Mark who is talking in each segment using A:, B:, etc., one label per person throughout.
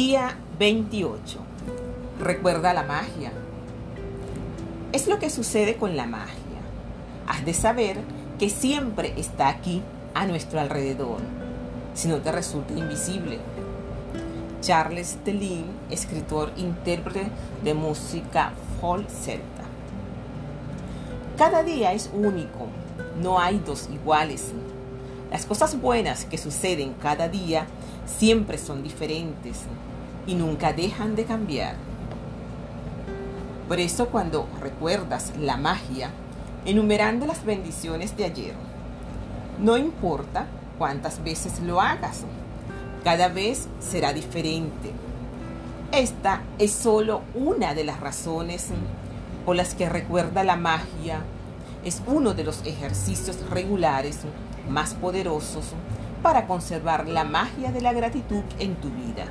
A: Día 28. Recuerda la magia. Es lo que sucede con la magia. Has de saber que siempre está aquí, a nuestro alrededor, si no te resulta invisible. Charles Delin, escritor intérprete de música folk celta. Cada día es único, no hay dos iguales. Las cosas buenas que suceden cada día siempre son diferentes y nunca dejan de cambiar. Por eso cuando recuerdas la magia, enumerando las bendiciones de ayer, no importa cuántas veces lo hagas, cada vez será diferente. Esta es solo una de las razones por las que recuerda la magia. Es uno de los ejercicios regulares más poderosos para conservar la magia de la gratitud en tu vida.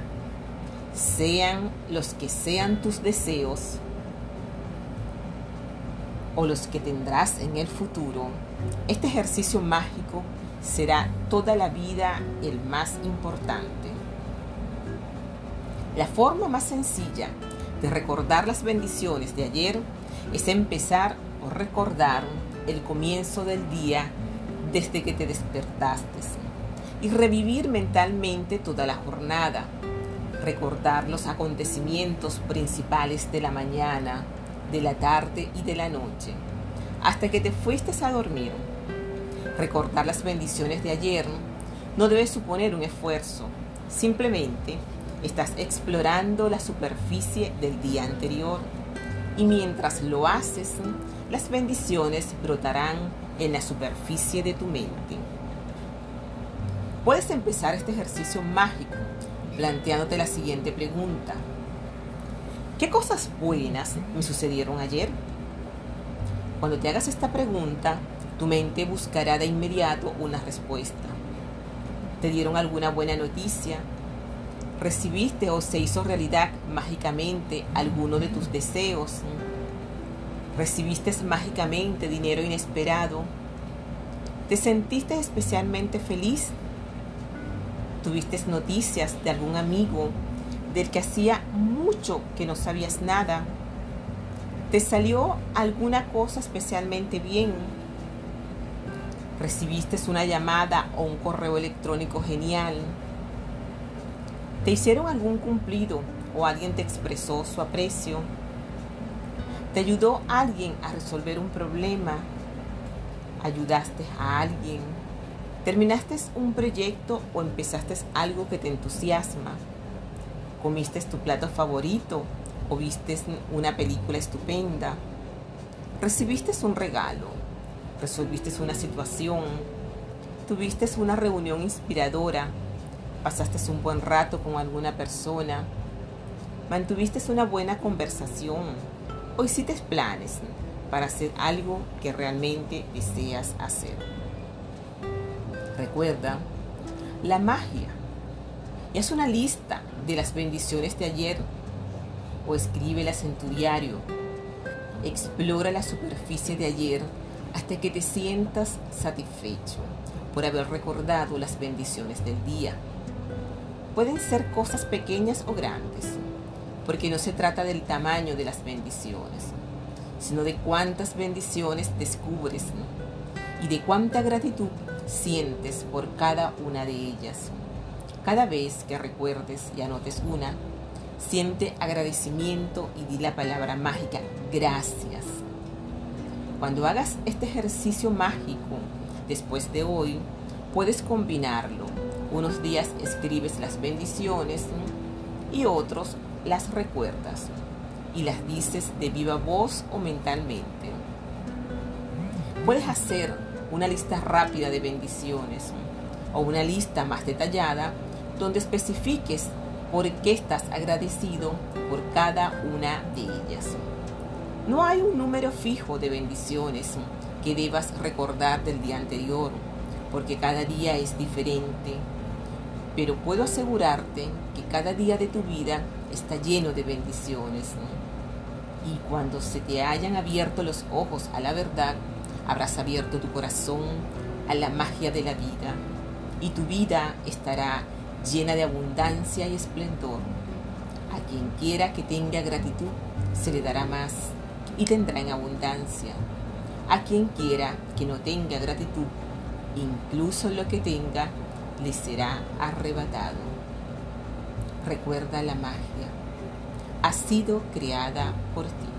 A: Sean los que sean tus deseos o los que tendrás en el futuro, este ejercicio mágico será toda la vida el más importante. La forma más sencilla de recordar las bendiciones de ayer es empezar o recordar el comienzo del día desde que te despertaste y revivir mentalmente toda la jornada, recordar los acontecimientos principales de la mañana, de la tarde y de la noche, hasta que te fuiste a dormir. Recordar las bendiciones de ayer no debe suponer un esfuerzo, simplemente estás explorando la superficie del día anterior y mientras lo haces, las bendiciones brotarán en la superficie de tu mente. Puedes empezar este ejercicio mágico planteándote la siguiente pregunta. ¿Qué cosas buenas me sucedieron ayer? Cuando te hagas esta pregunta, tu mente buscará de inmediato una respuesta. ¿Te dieron alguna buena noticia? ¿Recibiste o se hizo realidad mágicamente alguno de tus deseos? ¿Recibiste mágicamente dinero inesperado? ¿Te sentiste especialmente feliz? ¿Tuviste noticias de algún amigo del que hacía mucho que no sabías nada. ¿Te salió alguna cosa especialmente bien? ¿Recibiste una llamada o un correo electrónico genial? ¿Te hicieron algún cumplido o alguien te expresó su aprecio? ¿Te ayudó alguien a resolver un problema? ¿Ayudaste a alguien? ¿Terminaste un proyecto o empezaste algo que te entusiasma? comiste tu plato favorito o viste una película estupenda, recibiste un regalo, resolviste una situación, tuviste una reunión inspiradora, pasaste un buen rato con alguna persona, mantuviste una buena conversación o hiciste planes para hacer algo que realmente deseas hacer. Recuerda, la magia es una lista de las bendiciones de ayer o escríbelas en tu diario. Explora la superficie de ayer hasta que te sientas satisfecho por haber recordado las bendiciones del día. Pueden ser cosas pequeñas o grandes, porque no se trata del tamaño de las bendiciones, sino de cuántas bendiciones descubres y de cuánta gratitud sientes por cada una de ellas. Cada vez que recuerdes y anotes una, siente agradecimiento y di la palabra mágica, gracias. Cuando hagas este ejercicio mágico después de hoy, puedes combinarlo. Unos días escribes las bendiciones y otros las recuerdas y las dices de viva voz o mentalmente. Puedes hacer una lista rápida de bendiciones o una lista más detallada donde especifiques por qué estás agradecido por cada una de ellas. No hay un número fijo de bendiciones que debas recordar del día anterior, porque cada día es diferente. Pero puedo asegurarte que cada día de tu vida está lleno de bendiciones. Y cuando se te hayan abierto los ojos a la verdad, habrás abierto tu corazón a la magia de la vida. Y tu vida estará llena de abundancia y esplendor, A quien quiera que tenga gratitud, se le dará más y tendrá en abundancia. A quien quiera que no tenga gratitud, incluso lo que tenga, le será arrebatado. Recuerda la magia. Ha sido creada por ti.